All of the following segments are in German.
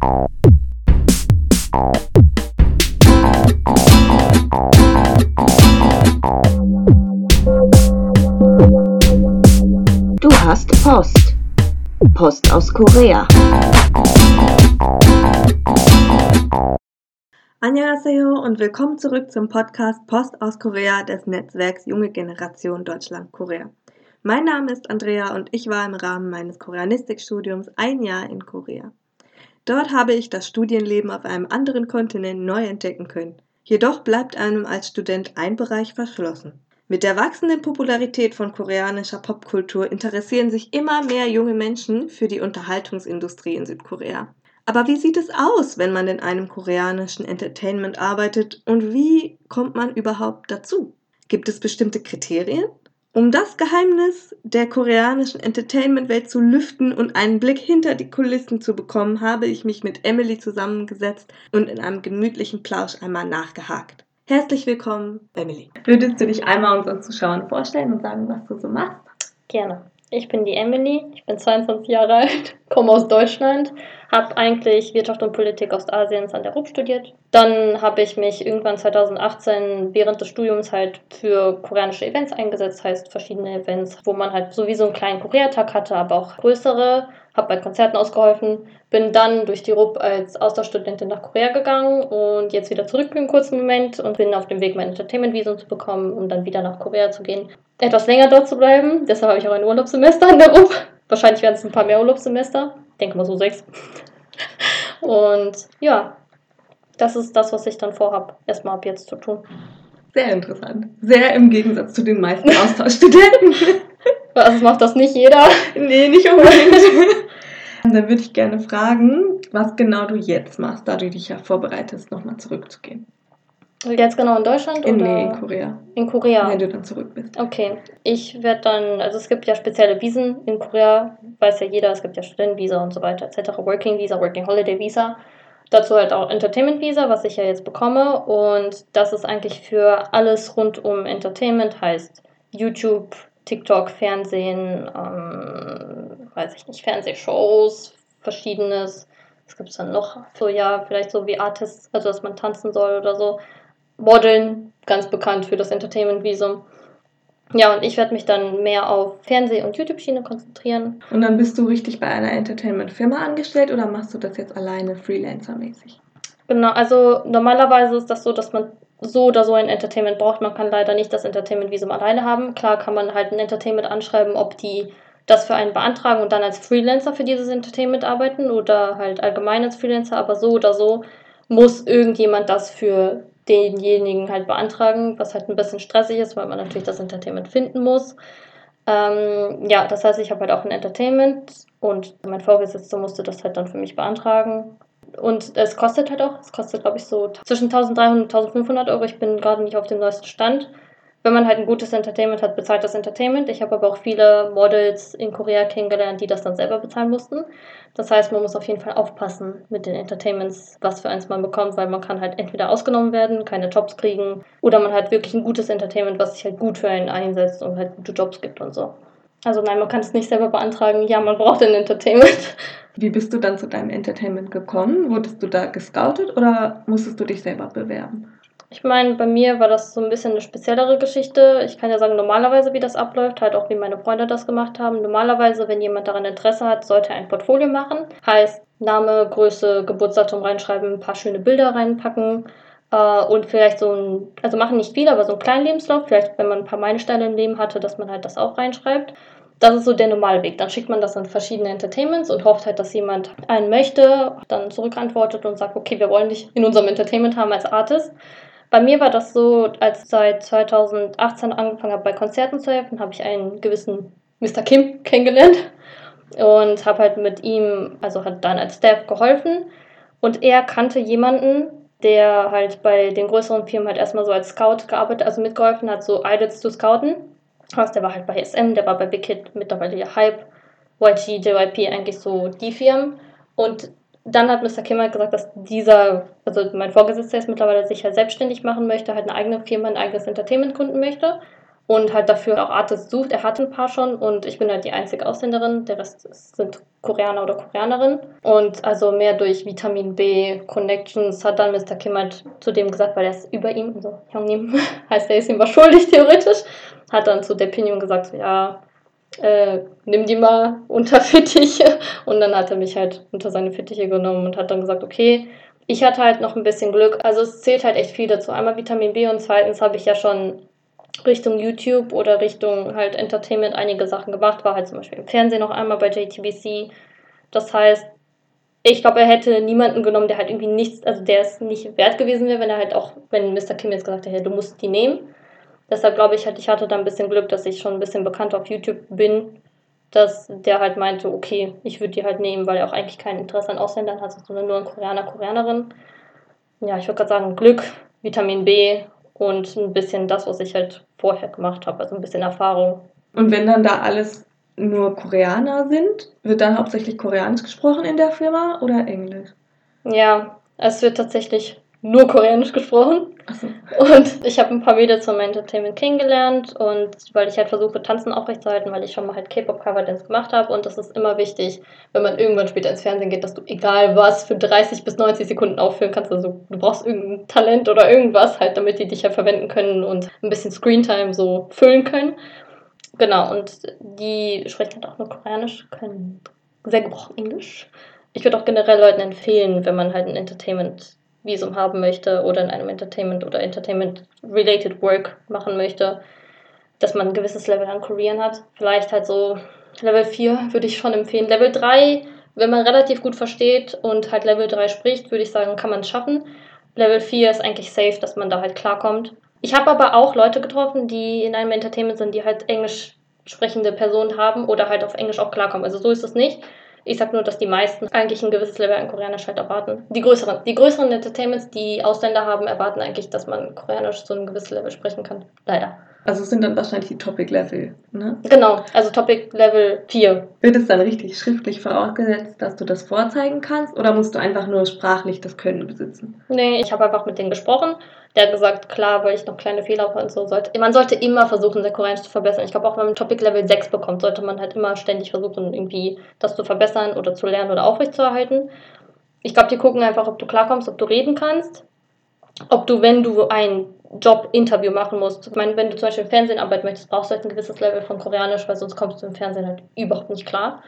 Du hast Post. Post aus Korea. Annyeonghaseyo und willkommen zurück zum Podcast Post aus Korea des Netzwerks Junge Generation Deutschland Korea. Mein Name ist Andrea und ich war im Rahmen meines Koreanistikstudiums ein Jahr in Korea. Dort habe ich das Studienleben auf einem anderen Kontinent neu entdecken können. Jedoch bleibt einem als Student ein Bereich verschlossen. Mit der wachsenden Popularität von koreanischer Popkultur interessieren sich immer mehr junge Menschen für die Unterhaltungsindustrie in Südkorea. Aber wie sieht es aus, wenn man in einem koreanischen Entertainment arbeitet und wie kommt man überhaupt dazu? Gibt es bestimmte Kriterien? Um das Geheimnis der koreanischen Entertainment-Welt zu lüften und einen Blick hinter die Kulissen zu bekommen, habe ich mich mit Emily zusammengesetzt und in einem gemütlichen Plausch einmal nachgehakt. Herzlich willkommen, Emily. Würdest du dich einmal unseren Zuschauern vorstellen und sagen, was du so machst? Gerne. Ich bin die Emily, ich bin 22 Jahre alt, komme aus Deutschland, habe eigentlich Wirtschaft und Politik Ostasiens an der RUB studiert. Dann habe ich mich irgendwann 2018 während des Studiums halt für koreanische Events eingesetzt, heißt verschiedene Events, wo man halt sowieso einen kleinen Koreatag hatte, aber auch größere habe bei Konzerten ausgeholfen, bin dann durch die RUB als Austauschstudentin nach Korea gegangen und jetzt wieder zurück für einen kurzen Moment und bin auf dem Weg, mein Entertainment-Visum zu bekommen, um dann wieder nach Korea zu gehen. Etwas länger dort zu bleiben, deshalb habe ich auch ein Urlaubssemester an der RUB. Wahrscheinlich werden es ein paar mehr Urlaubssemester. Ich denke mal so sechs. Und ja, das ist das, was ich dann vorhabe, erstmal ab jetzt zu tun. Sehr interessant. Sehr im Gegensatz zu den meisten Austauschstudenten. Also macht das nicht jeder? Nee, nicht unbedingt. Dann würde ich gerne fragen, was genau du jetzt machst, da du dich ja vorbereitest, nochmal zurückzugehen. Jetzt genau in Deutschland? In, oder? nee, in Korea. In Korea. Wenn du dann zurück bist. Okay. Ich werde dann, also es gibt ja spezielle Visen in Korea, weiß ja jeder, es gibt ja Studentenvisa und so weiter, etc. Working Visa, Working Holiday Visa. Dazu halt auch Entertainment Visa, was ich ja jetzt bekomme. Und das ist eigentlich für alles rund um Entertainment, heißt YouTube, TikTok, Fernsehen, ähm, weiß ich nicht, Fernsehshows, verschiedenes. Was gibt es dann noch? So, ja, vielleicht so wie Artists, also dass man tanzen soll oder so. Modeln, ganz bekannt für das Entertainment-Visum. Ja, und ich werde mich dann mehr auf Fernseh- und YouTube-Schiene konzentrieren. Und dann bist du richtig bei einer Entertainment-Firma angestellt oder machst du das jetzt alleine Freelancer-mäßig? Genau, also normalerweise ist das so, dass man so oder so ein Entertainment braucht. Man kann leider nicht das Entertainment-Visum alleine haben. Klar kann man halt ein Entertainment anschreiben, ob die das für einen beantragen und dann als Freelancer für dieses Entertainment arbeiten oder halt allgemein als Freelancer, aber so oder so muss irgendjemand das für denjenigen halt beantragen, was halt ein bisschen stressig ist, weil man natürlich das Entertainment finden muss. Ähm, ja, das heißt, ich habe halt auch ein Entertainment und mein Vorgesetzter musste das halt dann für mich beantragen. Und es kostet halt auch, es kostet glaube ich so zwischen 1300 und 1500 Euro. Ich bin gerade nicht auf dem neuesten Stand. Wenn man halt ein gutes Entertainment hat, bezahlt das Entertainment. Ich habe aber auch viele Models in Korea kennengelernt, die das dann selber bezahlen mussten. Das heißt, man muss auf jeden Fall aufpassen mit den Entertainments, was für eins man bekommt, weil man kann halt entweder ausgenommen werden, keine Jobs kriegen, oder man hat wirklich ein gutes Entertainment, was sich halt gut für einen einsetzt und halt gute Jobs gibt und so. Also nein, man kann es nicht selber beantragen. Ja, man braucht ein Entertainment. Wie bist du dann zu deinem Entertainment gekommen? Wurdest du da gescoutet oder musstest du dich selber bewerben? Ich meine, bei mir war das so ein bisschen eine speziellere Geschichte. Ich kann ja sagen, normalerweise, wie das abläuft, halt auch wie meine Freunde das gemacht haben. Normalerweise, wenn jemand daran Interesse hat, sollte er ein Portfolio machen. Heißt, Name, Größe, Geburtsdatum reinschreiben, ein paar schöne Bilder reinpacken äh, und vielleicht so ein, also machen nicht viel, aber so einen kleinen Lebenslauf. Vielleicht, wenn man ein paar Meilensteine im Leben hatte, dass man halt das auch reinschreibt. Das ist so der Normalweg. Dann schickt man das an verschiedene Entertainments und hofft halt, dass jemand einen möchte, dann zurückantwortet und sagt, okay, wir wollen dich in unserem Entertainment haben als Artist. Bei mir war das so, als ich seit 2018 angefangen habe, bei Konzerten zu helfen, habe ich einen gewissen Mr. Kim kennengelernt und habe halt mit ihm, also hat dann als Staff geholfen. Und er kannte jemanden, der halt bei den größeren Firmen halt erstmal so als Scout gearbeitet, also mitgeholfen hat, so Idols zu scouten. Also der war halt bei SM, der war bei Big Hit, mittlerweile Hype, YG, JYP, eigentlich so die Firmen. Und dann hat Mr. Kim halt gesagt, dass dieser, also mein Vorgesetzter jetzt mittlerweile sich halt selbstständig machen möchte, halt eine eigene Firma, ein eigenes Entertainment gründen möchte. und halt dafür auch Artists sucht. Er hatte ein paar schon und ich bin halt die einzige Ausländerin. Der Rest sind Koreaner oder Koreanerinnen. Und also mehr durch Vitamin B Connections hat dann Mr. Kim halt zu dem gesagt, weil er ist über ihm, also Hyungnim heißt, er ist ihm was schuldig theoretisch, hat dann zu Depinium gesagt, so, ja, äh, nimm die mal unter Fittiche. Und dann hat er mich halt unter seine Fittiche genommen und hat dann gesagt, okay, ich hatte halt noch ein bisschen Glück. Also es zählt halt echt viel dazu. Einmal Vitamin B und zweitens habe ich ja schon Richtung YouTube oder Richtung halt Entertainment einige Sachen gemacht. War halt zum Beispiel im Fernsehen noch einmal bei JTBC. Das heißt, ich glaube, er hätte niemanden genommen, der halt irgendwie nichts, also der es nicht wert gewesen wäre, wenn er halt auch, wenn Mr. Kim jetzt gesagt hätte, du musst die nehmen. Deshalb glaube ich halt, ich hatte da ein bisschen Glück, dass ich schon ein bisschen bekannt auf YouTube bin, dass der halt meinte, okay, ich würde die halt nehmen, weil er auch eigentlich kein Interesse an Ausländern hat, sondern nur an Koreaner, Koreanerin. Ja, ich würde gerade sagen, Glück, Vitamin B und ein bisschen das, was ich halt vorher gemacht habe, also ein bisschen Erfahrung. Und wenn dann da alles nur Koreaner sind, wird dann hauptsächlich Koreanisch gesprochen in der Firma oder Englisch? Ja, es wird tatsächlich nur Koreanisch gesprochen. So. Und ich habe ein paar Mädels vom Entertainment kennengelernt und weil ich halt versuche, Tanzen aufrechtzuerhalten, weil ich schon mal halt K-Pop-Cover-Dance gemacht habe und das ist immer wichtig, wenn man irgendwann später ins Fernsehen geht, dass du egal was für 30 bis 90 Sekunden aufführen kannst. Also du brauchst irgendein Talent oder irgendwas halt, damit die dich ja verwenden können und ein bisschen Screentime so füllen können. Genau, und die sprechen halt auch nur Koreanisch, können sehr gebrochen Englisch. Ich würde auch generell Leuten empfehlen, wenn man halt ein Entertainment Visum haben möchte oder in einem Entertainment oder Entertainment-related Work machen möchte, dass man ein gewisses Level an Korean hat. Vielleicht halt so Level 4 würde ich schon empfehlen. Level 3, wenn man relativ gut versteht und halt Level 3 spricht, würde ich sagen, kann man es schaffen. Level 4 ist eigentlich safe, dass man da halt klarkommt. Ich habe aber auch Leute getroffen, die in einem Entertainment sind, die halt englisch sprechende Personen haben oder halt auf Englisch auch klarkommen. Also so ist es nicht. Ich sag nur, dass die meisten eigentlich ein gewisses Level an Koreanisch halt erwarten. Die größeren, die größeren Entertainments, die Ausländer haben, erwarten eigentlich, dass man Koreanisch zu einem gewissen Level sprechen kann. Leider. Also es sind dann wahrscheinlich die Topic-Level, ne? Genau, also Topic-Level 4. Wird es dann richtig schriftlich vorausgesetzt, dass du das vorzeigen kannst oder musst du einfach nur sprachlich das Können besitzen? Nee, ich habe einfach mit denen gesprochen. Der hat gesagt, klar, weil ich noch kleine Fehler habe und so sollte. Man sollte immer versuchen, sein Koreanisch zu verbessern. Ich glaube, auch wenn man Topic Level 6 bekommt, sollte man halt immer ständig versuchen, irgendwie das zu verbessern oder zu lernen oder aufrechtzuerhalten. Ich glaube, die gucken einfach, ob du klarkommst, ob du reden kannst. Ob du, wenn du ein Job-Interview machen musst. Ich meine, wenn du zum Beispiel im Fernsehen arbeiten möchtest, brauchst du halt ein gewisses Level von Koreanisch, weil sonst kommst du im Fernsehen halt überhaupt nicht klar.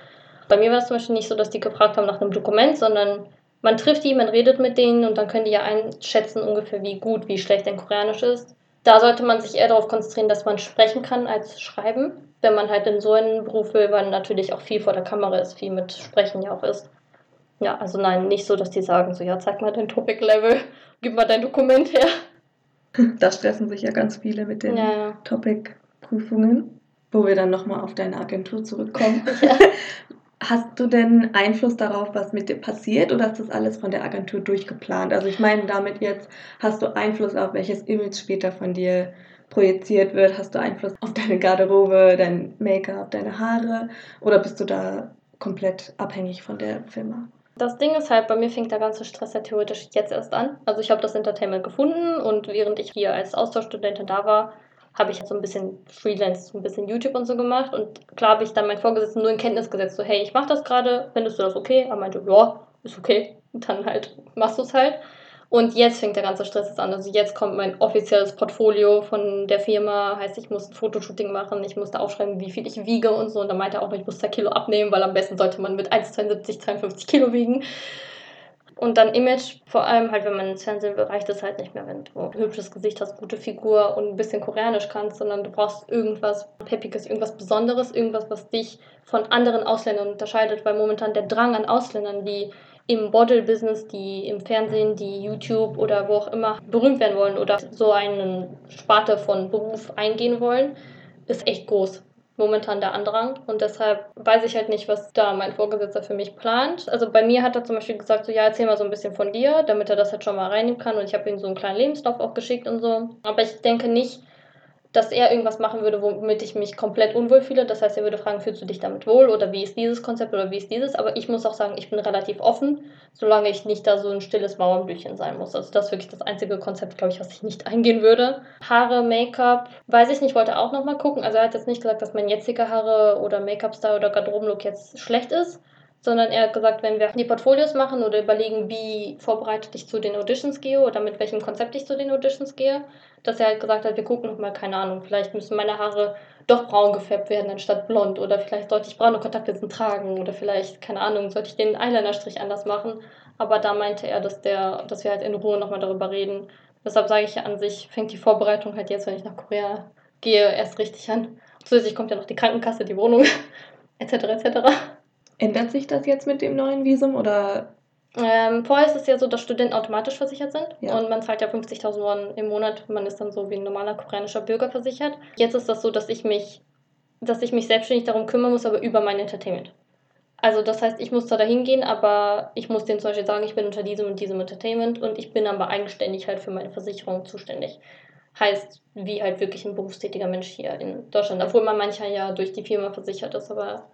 Bei mir war es zum Beispiel nicht so, dass die gefragt haben nach einem Dokument, sondern man trifft die, man redet mit denen und dann können die ja einschätzen ungefähr, wie gut, wie schlecht dein Koreanisch ist. Da sollte man sich eher darauf konzentrieren, dass man sprechen kann als schreiben. Wenn man halt in so einen Beruf will, weil natürlich auch viel vor der Kamera ist, viel mit Sprechen ja auch ist. Ja, also nein, nicht so, dass die sagen, so ja, zeig mal dein Topic-Level, gib mal dein Dokument her. Da stressen sich ja ganz viele mit den ja. Topic-Prüfungen, wo wir dann nochmal auf deine Agentur zurückkommen. Ja. Hast du denn Einfluss darauf, was mit dir passiert oder ist das alles von der Agentur durchgeplant? Also ich meine damit jetzt, hast du Einfluss auf welches Image später von dir projiziert wird? Hast du Einfluss auf deine Garderobe, dein Make-up, deine Haare oder bist du da komplett abhängig von der Firma? Das Ding ist halt, bei mir fängt der ganze Stress ja theoretisch jetzt erst an. Also ich habe das Entertainment gefunden und während ich hier als Austauschstudentin da war, habe ich so ein bisschen Freelance, ein bisschen YouTube und so gemacht. Und klar habe ich dann meinen Vorgesetzten nur in Kenntnis gesetzt, so, hey, ich mache das gerade, findest du das okay? Er meinte, ja, ist okay. Und dann halt machst du es halt. Und jetzt fängt der ganze Stress an. Also jetzt kommt mein offizielles Portfolio von der Firma. Heißt, ich muss ein Fotoshooting machen, ich musste aufschreiben, wie viel ich wiege und so. Und dann meinte er auch noch, ich muss 2 Kilo abnehmen, weil am besten sollte man mit 1,72, 52 Kilo wiegen. Und dann Image, vor allem halt, wenn man ins Fernsehen will, reicht es halt nicht mehr, wenn du ein hübsches Gesicht hast, gute Figur und ein bisschen Koreanisch kannst, sondern du brauchst irgendwas Peppiges, irgendwas Besonderes, irgendwas, was dich von anderen Ausländern unterscheidet, weil momentan der Drang an Ausländern, die im Model-Business, die im Fernsehen, die YouTube oder wo auch immer berühmt werden wollen oder so eine Sparte von Beruf eingehen wollen, ist echt groß momentan der Andrang und deshalb weiß ich halt nicht, was da mein Vorgesetzter für mich plant. Also bei mir hat er zum Beispiel gesagt, so ja, erzähl mal so ein bisschen von dir, damit er das halt schon mal reinnehmen kann und ich habe ihm so einen kleinen Lebenslauf auch geschickt und so. Aber ich denke nicht, dass er irgendwas machen würde, womit ich mich komplett unwohl fühle. Das heißt, er würde fragen, fühlst du dich damit wohl oder wie ist dieses Konzept oder wie ist dieses? Aber ich muss auch sagen, ich bin relativ offen, solange ich nicht da so ein stilles Mauernblüchen sein muss. Also das ist wirklich das einzige Konzept, glaube ich, was ich nicht eingehen würde. Haare, Make-up, weiß ich nicht, wollte auch nochmal gucken. Also er hat jetzt nicht gesagt, dass mein jetziger Haare oder Make-up-Style oder Garderobenlook jetzt schlecht ist sondern er hat gesagt, wenn wir die Portfolios machen oder überlegen, wie vorbereitet ich zu den Auditions gehe oder mit welchem Konzept ich zu den Auditions gehe, dass er halt gesagt hat, wir gucken nochmal, keine Ahnung, vielleicht müssen meine Haare doch braun gefärbt werden anstatt blond oder vielleicht sollte ich braune Kontaktlinsen tragen oder vielleicht, keine Ahnung, sollte ich den Eyelinerstrich anders machen. Aber da meinte er, dass, der, dass wir halt in Ruhe nochmal darüber reden. Deshalb sage ich ja an sich, fängt die Vorbereitung halt jetzt, wenn ich nach Korea gehe, erst richtig an. Zusätzlich kommt ja noch die Krankenkasse, die Wohnung, etc. etc. Ändert sich das jetzt mit dem neuen Visum oder? Ähm, vorher ist es ja so, dass Studenten automatisch versichert sind Ja. und man zahlt ja 50.000 Won im Monat. Man ist dann so wie ein normaler koreanischer Bürger versichert. Jetzt ist das so, dass ich mich, dass ich mich selbstständig darum kümmern muss, aber über mein Entertainment. Also das heißt, ich muss zwar dahin gehen, aber ich muss denen zum Beispiel sagen, ich bin unter diesem und diesem Entertainment und ich bin aber eigenständig halt für meine Versicherung zuständig. Heißt, wie halt wirklich ein berufstätiger Mensch hier in Deutschland. Obwohl man mancher ja durch die Firma versichert ist, aber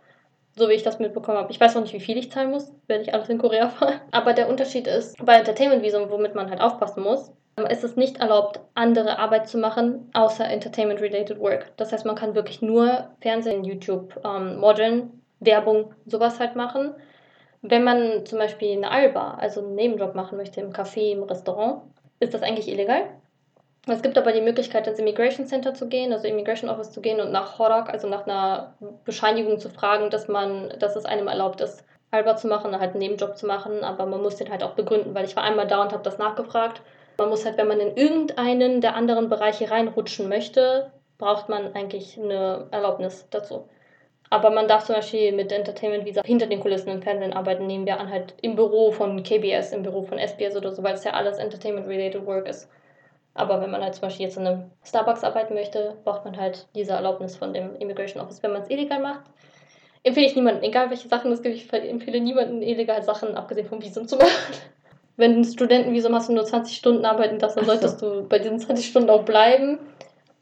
so wie ich das mitbekommen habe. Ich weiß noch nicht, wie viel ich zahlen muss, wenn ich alles in Korea fahre. Aber der Unterschied ist, bei Entertainment-Visum, womit man halt aufpassen muss, ist es nicht erlaubt, andere Arbeit zu machen, außer Entertainment-related Work. Das heißt, man kann wirklich nur Fernsehen, YouTube, ähm, Modeln, Werbung, sowas halt machen. Wenn man zum Beispiel eine Alba, also einen Nebenjob machen möchte im Café, im Restaurant, ist das eigentlich illegal. Es gibt aber die Möglichkeit, ins Immigration Center zu gehen, also Immigration Office zu gehen und nach Horak, also nach einer Bescheinigung zu fragen, dass man, dass es einem erlaubt ist, Alba zu machen, halt einen Nebenjob zu machen, aber man muss den halt auch begründen, weil ich war einmal da und habe das nachgefragt. Man muss halt, wenn man in irgendeinen der anderen Bereiche reinrutschen möchte, braucht man eigentlich eine Erlaubnis dazu. Aber man darf zum Beispiel mit Entertainment Visa hinter den Kulissen im Fernsehen arbeiten, nehmen wir an, halt im Büro von KBS, im Büro von SBS oder so, weil es ja alles Entertainment-related Work ist. Aber wenn man halt zum Beispiel jetzt in einem Starbucks arbeiten möchte, braucht man halt diese Erlaubnis von dem Immigration Office. Wenn man es illegal macht, empfehle ich niemanden, egal welche Sachen es gibt, ich empfehle niemanden, illegal Sachen, abgesehen vom Visum zu machen. Wenn du ein Studentenvisum hast und nur 20 Stunden arbeiten darfst, dann Ach so. solltest du bei diesen 20 Stunden auch bleiben.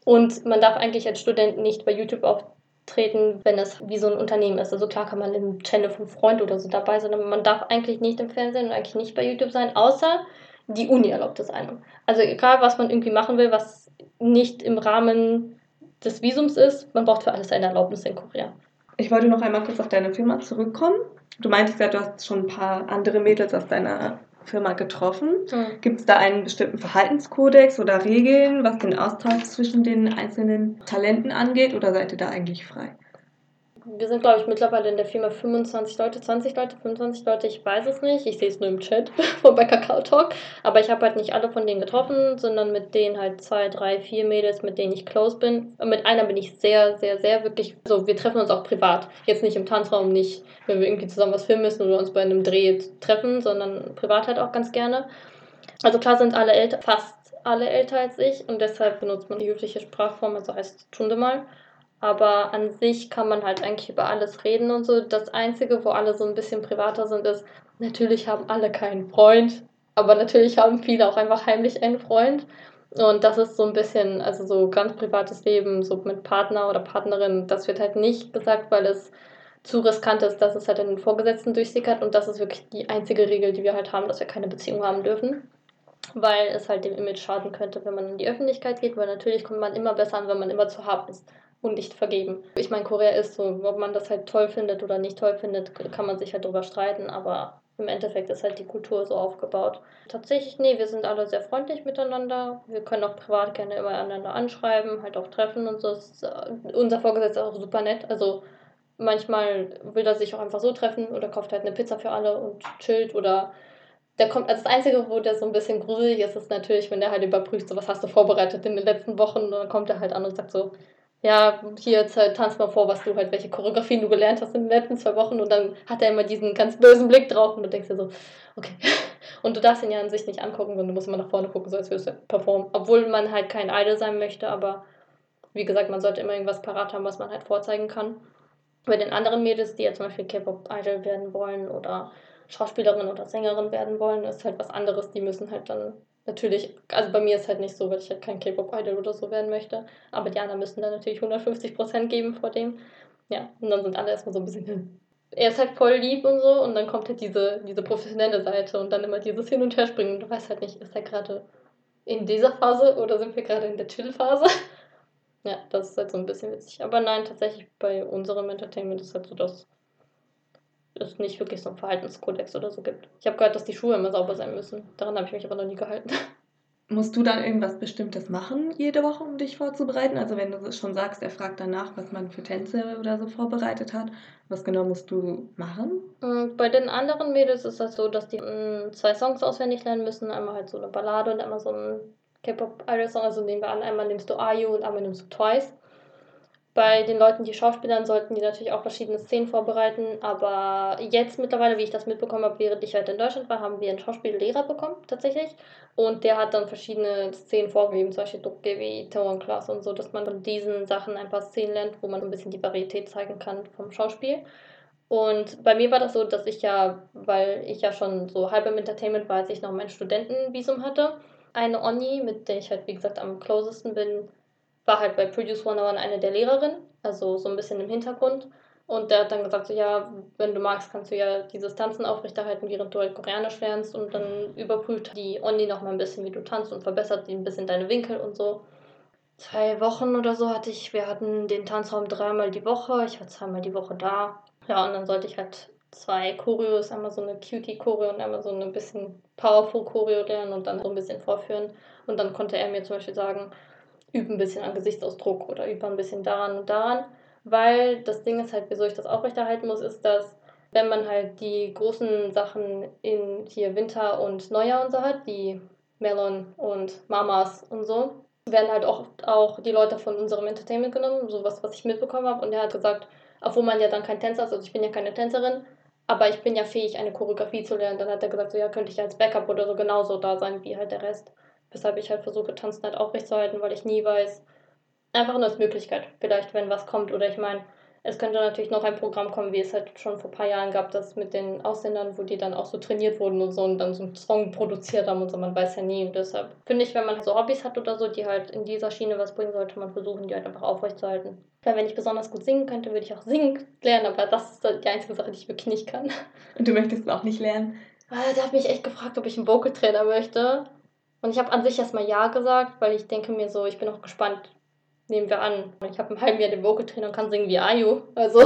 Und man darf eigentlich als Student nicht bei YouTube auftreten, wenn es wie so ein Unternehmen ist. Also klar kann man im Channel vom Freund oder so dabei sein, aber man darf eigentlich nicht im Fernsehen und eigentlich nicht bei YouTube sein, außer die Uni erlaubt es einem. Also egal, was man irgendwie machen will, was nicht im Rahmen des Visums ist, man braucht für alles eine Erlaubnis in Korea. Ich wollte noch einmal kurz auf deine Firma zurückkommen. Du meintest ja, du hast schon ein paar andere Mädels aus deiner Firma getroffen. Gibt es da einen bestimmten Verhaltenskodex oder Regeln, was den Austausch zwischen den einzelnen Talenten angeht, oder seid ihr da eigentlich frei? Wir sind, glaube ich, mittlerweile in der Firma 25 Leute, 20 Leute, 25 Leute, ich weiß es nicht. Ich sehe es nur im Chat von bei Kakao Talk. Aber ich habe halt nicht alle von denen getroffen, sondern mit denen halt zwei, drei, vier Mädels, mit denen ich close bin. Mit einer bin ich sehr, sehr, sehr wirklich. Also, wir treffen uns auch privat. Jetzt nicht im Tanzraum, nicht, wenn wir irgendwie zusammen was filmen müssen oder uns bei einem Dreh treffen, sondern privat halt auch ganz gerne. Also, klar sind alle älter, fast alle älter als ich und deshalb benutzt man die höfliche Sprachform, also heißt Stunde mal. Aber an sich kann man halt eigentlich über alles reden und so. Das Einzige, wo alle so ein bisschen privater sind, ist, natürlich haben alle keinen Freund, aber natürlich haben viele auch einfach heimlich einen Freund. Und das ist so ein bisschen, also so ganz privates Leben, so mit Partner oder Partnerin, das wird halt nicht gesagt, weil es zu riskant ist, dass es halt in den Vorgesetzten durchsickert. Und das ist wirklich die einzige Regel, die wir halt haben, dass wir keine Beziehung haben dürfen. Weil es halt dem Image schaden könnte, wenn man in die Öffentlichkeit geht, weil natürlich kommt man immer besser an, wenn man immer zu haben ist und nicht vergeben. Ich meine, Korea ist so, ob man das halt toll findet oder nicht toll findet, kann man sich halt drüber streiten, aber im Endeffekt ist halt die Kultur so aufgebaut. Tatsächlich, nee, wir sind alle sehr freundlich miteinander. Wir können auch privat gerne immer einander anschreiben, halt auch treffen und so. Ist, äh, unser Vorgesetzter ist auch super nett. Also manchmal will er sich auch einfach so treffen oder kauft halt eine Pizza für alle und chillt oder der kommt, also das Einzige, wo der so ein bisschen gruselig ist, ist natürlich, wenn der halt überprüft, so was hast du vorbereitet in den letzten Wochen und dann kommt er halt an und sagt so, ja, hier halt, tanz mal vor, was du halt, welche Choreografien du gelernt hast in den letzten zwei Wochen und dann hat er immer diesen ganz bösen Blick drauf und du denkst dir so, okay. Und du darfst ihn ja an sich nicht angucken, sondern du musst immer nach vorne gucken, so als würdest du performen. Obwohl man halt kein Idol sein möchte, aber wie gesagt, man sollte immer irgendwas parat haben, was man halt vorzeigen kann. Bei den anderen Mädels, die ja zum Beispiel K-Pop-Idol werden wollen oder Schauspielerin oder Sängerin werden wollen, ist halt was anderes. Die müssen halt dann Natürlich, also bei mir ist halt nicht so, weil ich halt kein K-Pop-Idol oder so werden möchte. Aber die anderen müssen dann natürlich 150% geben vor dem. Ja, und dann sind alle erstmal so ein bisschen, hm. er ist halt voll lieb und so und dann kommt halt diese, diese professionelle Seite und dann immer dieses Hin- und Herspringen. Du weißt halt nicht, ist er gerade in dieser Phase oder sind wir gerade in der Chill-Phase? Ja, das ist halt so ein bisschen witzig. Aber nein, tatsächlich bei unserem Entertainment ist halt so, dass es nicht wirklich so einen Verhaltenskodex oder so gibt. Ich habe gehört, dass die Schuhe immer sauber sein müssen. Daran habe ich mich aber noch nie gehalten. Musst du dann irgendwas Bestimmtes machen jede Woche, um dich vorzubereiten? Also wenn du schon sagst, er fragt danach, was man für Tänze oder so vorbereitet hat, was genau musst du machen? Mm, bei den anderen Mädels ist das so, dass die mm, zwei Songs auswendig lernen müssen. Einmal halt so eine Ballade und einmal so ein K-Pop-Idol-Song. Also nehmen wir an, einmal nimmst du IU und einmal nimmst du Twice. Bei den Leuten, die Schauspielern, sollten die natürlich auch verschiedene Szenen vorbereiten. Aber jetzt mittlerweile, wie ich das mitbekommen habe, während ich halt in Deutschland war, haben wir einen Schauspiellehrer bekommen, tatsächlich. Und der hat dann verschiedene Szenen vorgegeben, zum Beispiel Dokgewi, Tower Class und so, dass man von diesen Sachen ein paar Szenen lernt, wo man ein bisschen die Varietät zeigen kann vom Schauspiel. Und bei mir war das so, dass ich ja, weil ich ja schon so halb im Entertainment war, als ich noch mein Studentenvisum hatte, eine Oni, mit der ich halt, wie gesagt, am closesten bin, war halt bei Produce 101 eine der Lehrerinnen, also so ein bisschen im Hintergrund. Und der hat dann gesagt, so ja, wenn du magst, kannst du ja diese Tanzen aufrechterhalten, während du halt Koreanisch lernst. Und dann überprüft die Onni noch mal ein bisschen, wie du tanzt und verbessert ein bisschen deine Winkel und so. Zwei Wochen oder so hatte ich, wir hatten den Tanzraum dreimal die Woche, ich war zweimal die Woche da. Ja, und dann sollte ich halt zwei Choreos, einmal so eine Cutie-Choreo und einmal so ein bisschen Powerful-Choreo lernen und dann so ein bisschen vorführen. Und dann konnte er mir zum Beispiel sagen, übe ein bisschen an Gesichtsausdruck oder übe ein bisschen daran und daran. Weil das Ding ist halt, wieso ich das aufrechterhalten muss, ist, dass wenn man halt die großen Sachen in hier Winter und Neujahr und so hat, die Melon und Mamas und so, werden halt oft auch die Leute von unserem Entertainment genommen, sowas, was ich mitbekommen habe. Und er hat gesagt, obwohl man ja dann kein Tänzer ist, also ich bin ja keine Tänzerin, aber ich bin ja fähig, eine Choreografie zu lernen. Dann hat er gesagt, so ja, könnte ich als Backup oder so genauso da sein wie halt der Rest. Weshalb ich halt versuche, Tanzen halt aufrechtzuerhalten, weil ich nie weiß. Einfach nur als Möglichkeit, vielleicht, wenn was kommt. Oder ich meine, es könnte natürlich noch ein Programm kommen, wie es halt schon vor ein paar Jahren gab, das mit den Ausländern, wo die dann auch so trainiert wurden und so und dann so einen Song produziert haben und so. Man weiß ja nie. Und deshalb finde ich, wenn man so Hobbys hat oder so, die halt in dieser Schiene was bringen, sollte man versuchen, die halt einfach aufrechtzuerhalten. Weil wenn ich besonders gut singen könnte, würde ich auch singen lernen, aber das ist die einzige Sache, die ich wirklich nicht kann. Und du möchtest auch nicht lernen? Ah, der hat mich echt gefragt, ob ich einen Vocal-Trainer möchte. Und ich habe an sich erstmal Ja gesagt, weil ich denke mir so, ich bin auch gespannt. Nehmen wir an, ich habe ein halbes Jahr den Vocal Trainer und kann singen wie Ayu. Also.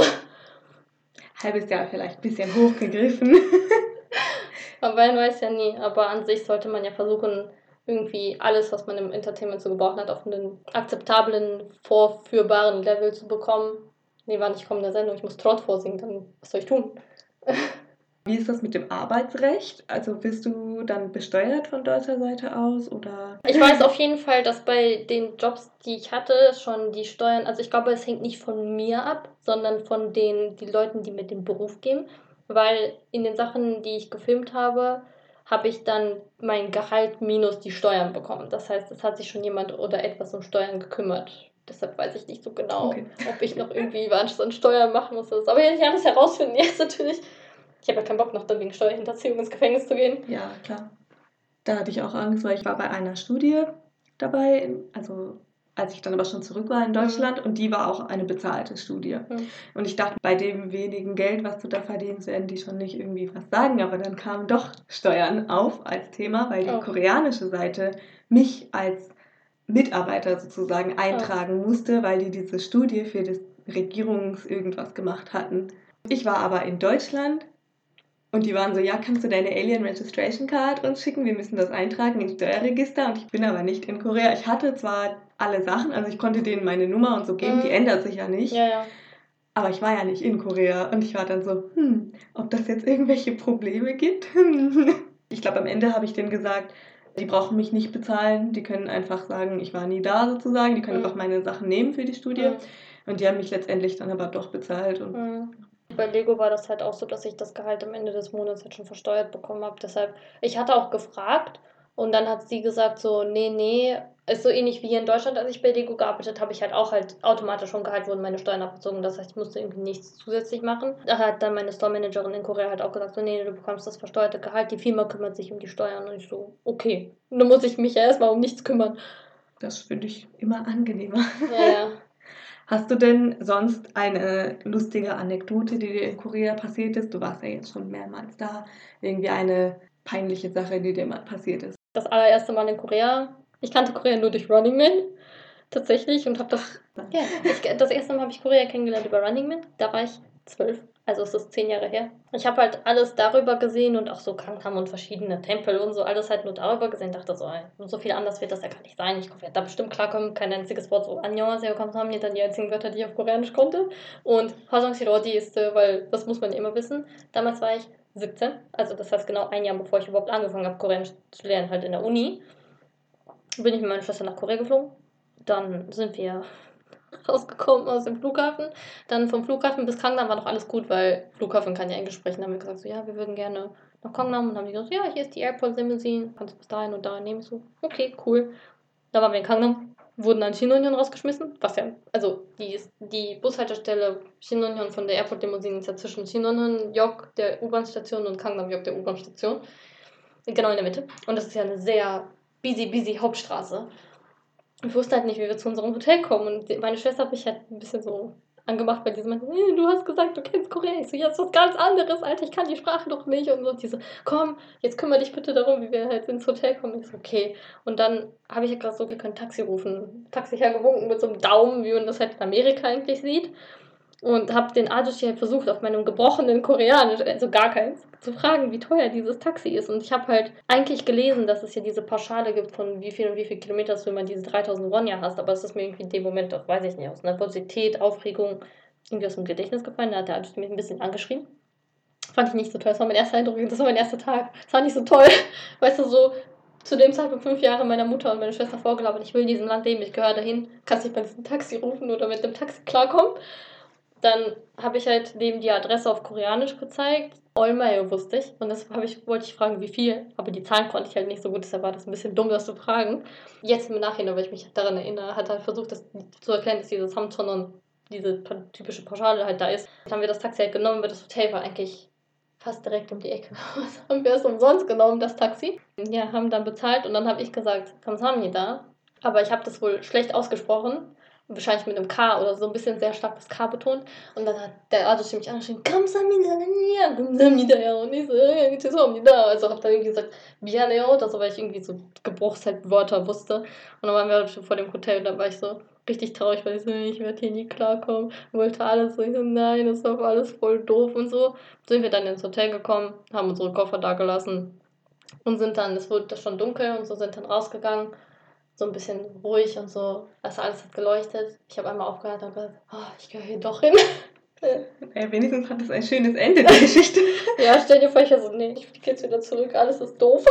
Halbes Jahr vielleicht ein bisschen hochgegriffen. Aber man weiß ja nie. Aber an sich sollte man ja versuchen, irgendwie alles, was man im Entertainment so gebraucht hat, auf einen akzeptablen, vorführbaren Level zu bekommen. Nee, war nicht kommen in der Sendung, ich muss Trott vorsingen, dann was soll ich tun? Wie ist das mit dem Arbeitsrecht? Also bist du dann besteuert von deutscher Seite aus oder? Ich weiß auf jeden Fall, dass bei den Jobs, die ich hatte, schon die Steuern, also ich glaube, es hängt nicht von mir ab, sondern von den die Leuten, die mit dem Beruf gehen, weil in den Sachen, die ich gefilmt habe, habe ich dann mein Gehalt minus die Steuern bekommen. Das heißt, es hat sich schon jemand oder etwas um Steuern gekümmert. Deshalb weiß ich nicht so genau, okay. ob ich noch irgendwie was an Steuern machen muss. Aber ich alles herausfinden, jetzt natürlich ich habe ja keinen Bock noch dann wegen Steuerhinterziehung ins Gefängnis zu gehen. Ja, klar. Da hatte ich auch Angst, weil ich war bei einer Studie dabei, also als ich dann aber schon zurück war in Deutschland mhm. und die war auch eine bezahlte Studie. Mhm. Und ich dachte, bei dem wenigen Geld, was du da verdienst, werden die schon nicht irgendwie was sagen, aber dann kamen doch Steuern auf als Thema, weil die oh. koreanische Seite mich als Mitarbeiter sozusagen eintragen oh. musste, weil die diese Studie für das Regierungs irgendwas gemacht hatten. Ich war aber in Deutschland und die waren so, ja, kannst du deine Alien Registration Card uns schicken? Wir müssen das eintragen ins Steuerregister. Und ich bin aber nicht in Korea. Ich hatte zwar alle Sachen, also ich konnte denen meine Nummer und so geben, mhm. die ändert sich ja nicht. Ja, ja. Aber ich war ja nicht in Korea. Und ich war dann so, hm, ob das jetzt irgendwelche Probleme gibt? ich glaube, am Ende habe ich denen gesagt, die brauchen mich nicht bezahlen. Die können einfach sagen, ich war nie da sozusagen. Die können mhm. einfach meine Sachen nehmen für die Studie. Mhm. Und die haben mich letztendlich dann aber doch bezahlt. Und mhm. Bei Lego war das halt auch so, dass ich das Gehalt am Ende des Monats halt schon versteuert bekommen habe. Deshalb, ich hatte auch gefragt und dann hat sie gesagt so, nee, nee, ist so ähnlich wie hier in Deutschland, als ich bei Lego gearbeitet habe, ich halt auch halt automatisch vom Gehalt wurden meine Steuern abgezogen. Das heißt, ich musste irgendwie nichts zusätzlich machen. Da hat dann meine Store-Managerin in Korea halt auch gesagt, so, nee, du bekommst das versteuerte Gehalt, die Firma kümmert sich um die Steuern. Und ich so, okay, dann muss ich mich ja erstmal um nichts kümmern. Das finde ich immer angenehmer. Ja, ja. Hast du denn sonst eine lustige Anekdote, die dir in Korea passiert ist? Du warst ja jetzt schon mehrmals da. Irgendwie eine peinliche Sache, die dir mal passiert ist. Das allererste Mal in Korea. Ich kannte Korea nur durch Running Man. Tatsächlich. Und habe das. Ja, ich, das erste Mal habe ich Korea kennengelernt über Running Man. Da war ich zwölf. Also es ist zehn Jahre her. Ich habe halt alles darüber gesehen und auch so Gangnam und verschiedene Tempel und so alles halt nur darüber gesehen. Dachte so, ey, so viel anders wird das ja gar nicht sein. Ich werde da bestimmt klarkommen. Kein einziges Wort so Annyeonghaseyo Kamsahamnida, dann die einzigen Wörter, die ich auf Koreanisch konnte. Und Hwasong Shirodi ist, äh, weil das muss man immer wissen. Damals war ich 17, also das heißt genau ein Jahr bevor ich überhaupt angefangen habe, Koreanisch zu lernen, halt in der Uni. Bin ich mit meiner Schwester nach Korea geflogen. Dann sind wir rausgekommen aus dem Flughafen. Dann vom Flughafen bis Kangnam war noch alles gut, weil Flughafen kann ja Englisch sprechen. Dann haben wir gesagt, so, ja, wir würden gerne nach Kangnam. Und haben die gesagt, ja, hier ist die Airport Limousine, kannst du bis dahin und dahin nehmen. So, okay, cool. Da waren wir in Kangnam, wurden an Shinonyon rausgeschmissen, was ja, also die, die Bushaltestelle Shinonyon von der Airport Limousine ist ja zwischen Shinonyon Yok, der U-Bahn-Station, und Kangnam Yok, der U-Bahn-Station. Genau in der Mitte. Und das ist ja eine sehr busy, busy Hauptstraße ich wusste halt nicht, wie wir zu unserem Hotel kommen. Und meine Schwester hat mich halt ein bisschen so angemacht bei diesem, hey, du hast gesagt, du kennst Korea. Ich so, jetzt was ganz anderes, Alter, ich kann die Sprache doch nicht. Und so, diese, komm, jetzt kümmere dich bitte darum, wie wir halt ins Hotel kommen. Ich so, okay. Und dann habe ich ja gerade so, wir können Taxi rufen. Taxi hergewunken mit so einem Daumen, wie man das halt in Amerika eigentlich sieht und habe den Ajushi halt versucht, auf meinem gebrochenen Koreanisch, also gar keins, zu fragen, wie teuer dieses Taxi ist. Und ich habe halt eigentlich gelesen, dass es ja diese Pauschale gibt von wie viel und wie viel Kilometer du immer diese 3000 Won ja hast, aber es ist mir irgendwie in dem Moment, das weiß ich nicht, aus Nervosität, Aufregung, irgendwie aus dem Gedächtnis gefallen. Da hat der Ajushi mich ein bisschen angeschrien. Fand ich nicht so toll. Das war mein erster Eindruck, das war mein erster Tag. Das war nicht so toll. Weißt du, so zu dem Zeitpunkt fünf Jahre meiner Mutter und meiner Schwester vorgelabert, ich will in diesem Land leben, ich gehöre dahin, kannst dich bei diesem Taxi rufen oder mit dem Taxi klarkommen. Dann habe ich halt neben die Adresse auf Koreanisch gezeigt. Olmayo wusste ich. Und das ich, wollte ich fragen, wie viel. Aber die Zahlen konnte ich halt nicht so gut, deshalb war das ein bisschen dumm, das zu fragen. Jetzt im Nachhinein, weil ich mich daran erinnere, hat halt versucht, das zu erklären, dass dieses Hamtonon, diese typische Pauschale halt da ist. Dann haben wir das Taxi halt genommen, weil das Hotel war eigentlich fast direkt um die Ecke. Was haben wir es umsonst genommen, das Taxi? Ja, haben dann bezahlt und dann habe ich gesagt, Kamsamni da. Aber ich habe das wohl schlecht ausgesprochen wahrscheinlich mit einem K oder so ein bisschen sehr stark das K betont. Und dann hat der Arzt mich angeschrieben, Kamsamida, Kamsamida, ja. Und ich so, so da. Also hab dann irgendwie gesagt, Bianeo, das weil ich irgendwie so Gebrauchswörter wusste. Und dann waren wir schon vor dem Hotel und dann war ich so richtig traurig, weil ich so, ich werde hier nie klarkommen. Wollte alles so, ich so, nein, das war alles voll doof und so. Sind wir dann ins Hotel gekommen, haben unsere Koffer da gelassen und sind dann, es wurde schon dunkel und so sind dann rausgegangen so ein bisschen ruhig und so. Also alles hat geleuchtet. Ich habe einmal aufgehört und gesagt, oh, ich gehöre hier doch hin. Ja, wenigstens hat es ein schönes Ende, die Geschichte. ja, stell dir vor, ich so, nee, ich fliege jetzt wieder zurück, alles ist doof.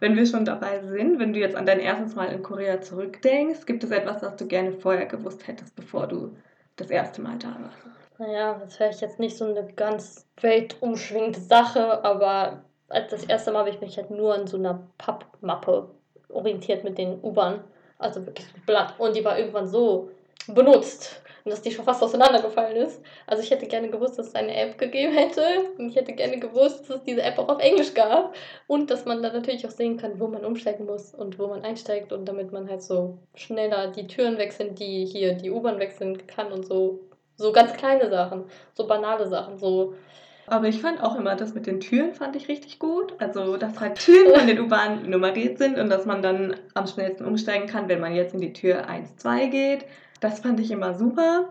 Wenn wir schon dabei sind, wenn du jetzt an dein erstes Mal in Korea zurückdenkst, gibt es etwas, was du gerne vorher gewusst hättest, bevor du das erste Mal da warst? Naja, das wäre jetzt nicht so eine ganz weltumschwingende Sache, aber als das erste Mal habe ich mich halt nur an so einer Pappmappe orientiert mit den U-Bahn. Also wirklich blatt. Und die war irgendwann so benutzt, dass die schon fast auseinandergefallen ist. Also ich hätte gerne gewusst, dass es eine App gegeben hätte. Und ich hätte gerne gewusst, dass es diese App auch auf Englisch gab. Und dass man da natürlich auch sehen kann, wo man umsteigen muss und wo man einsteigt. Und damit man halt so schneller die Türen wechseln, die hier die U-Bahn wechseln kann und so. So ganz kleine Sachen, so banale Sachen, so aber ich fand auch immer, das mit den Türen fand ich richtig gut. Also, dass halt Türen von den U-Bahnen nummeriert sind und dass man dann am schnellsten umsteigen kann, wenn man jetzt in die Tür 1, 2 geht. Das fand ich immer super.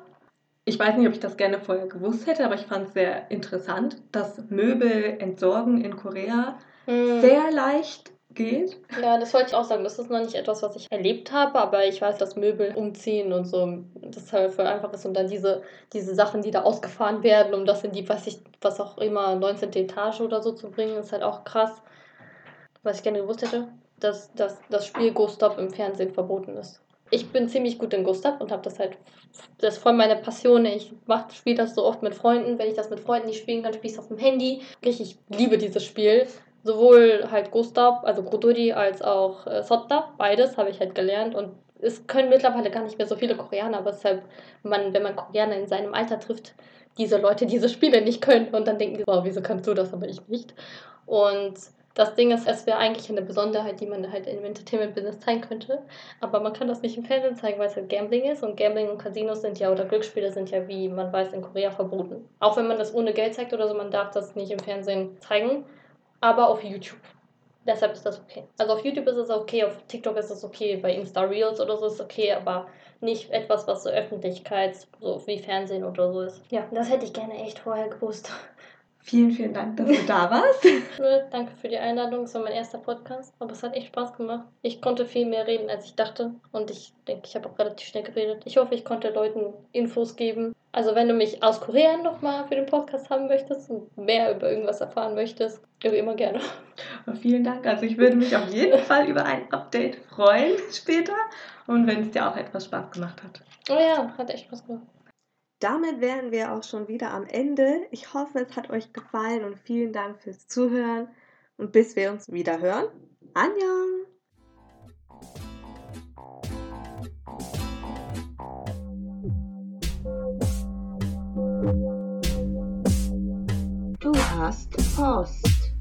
Ich weiß nicht, ob ich das gerne vorher gewusst hätte, aber ich fand es sehr interessant, dass Möbel entsorgen in Korea hm. sehr leicht geht. Ja, das wollte ich auch sagen. Das ist noch nicht etwas, was ich erlebt habe, aber ich weiß, dass Möbel umziehen und so, das halt voll einfach ist. Und dann diese, diese Sachen, die da ausgefahren werden, um das in die, was ich, was auch immer, 19. Etage oder so zu bringen, ist halt auch krass. Was ich gerne gewusst hätte, dass, dass das Spiel Ghost Stop im Fernsehen verboten ist. Ich bin ziemlich gut in Stop und habe das halt, das ist voll meine Passion. Ich spiele das so oft mit Freunden. Wenn ich das mit Freunden nicht spielen kann, spiele ich es auf dem Handy. Ich liebe dieses Spiel sowohl halt Gustav, also Grududi, als auch äh, Sotta, beides habe ich halt gelernt und es können mittlerweile gar nicht mehr so viele Koreaner, aber deshalb, man, wenn man Koreaner in seinem Alter trifft, diese Leute diese Spiele nicht können und dann denken wow, wieso kannst du das, aber ich nicht. Und das Ding ist, es wäre eigentlich eine Besonderheit, die man halt im Entertainment-Business zeigen könnte. Aber man kann das nicht im Fernsehen zeigen, weil es halt Gambling ist. Und Gambling und Casinos sind ja, oder Glücksspiele sind ja, wie man weiß, in Korea verboten. Auch wenn man das ohne Geld zeigt oder so, man darf das nicht im Fernsehen zeigen. Aber auf YouTube. Deshalb ist das okay. Also auf YouTube ist es okay, auf TikTok ist es okay, bei Insta Reels oder so ist es okay, aber nicht etwas, was so Öffentlichkeit, so wie Fernsehen oder so ist. Ja, das hätte ich gerne echt vorher gewusst. Vielen, vielen Dank, dass du da warst. Danke für die Einladung. Es war mein erster Podcast, aber es hat echt Spaß gemacht. Ich konnte viel mehr reden, als ich dachte. Und ich denke, ich habe auch relativ schnell geredet. Ich hoffe, ich konnte Leuten Infos geben. Also, wenn du mich aus Korea nochmal für den Podcast haben möchtest und mehr über irgendwas erfahren möchtest, immer gerne. Vielen Dank. Also, ich würde mich auf jeden Fall über ein Update freuen später. Und wenn es dir auch etwas Spaß gemacht hat. Oh ja, hat echt Spaß gemacht. Damit wären wir auch schon wieder am Ende. Ich hoffe, es hat euch gefallen und vielen Dank fürs Zuhören. Und bis wir uns wieder hören, Annyeong! Du hast Post.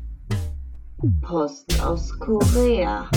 Post aus Korea.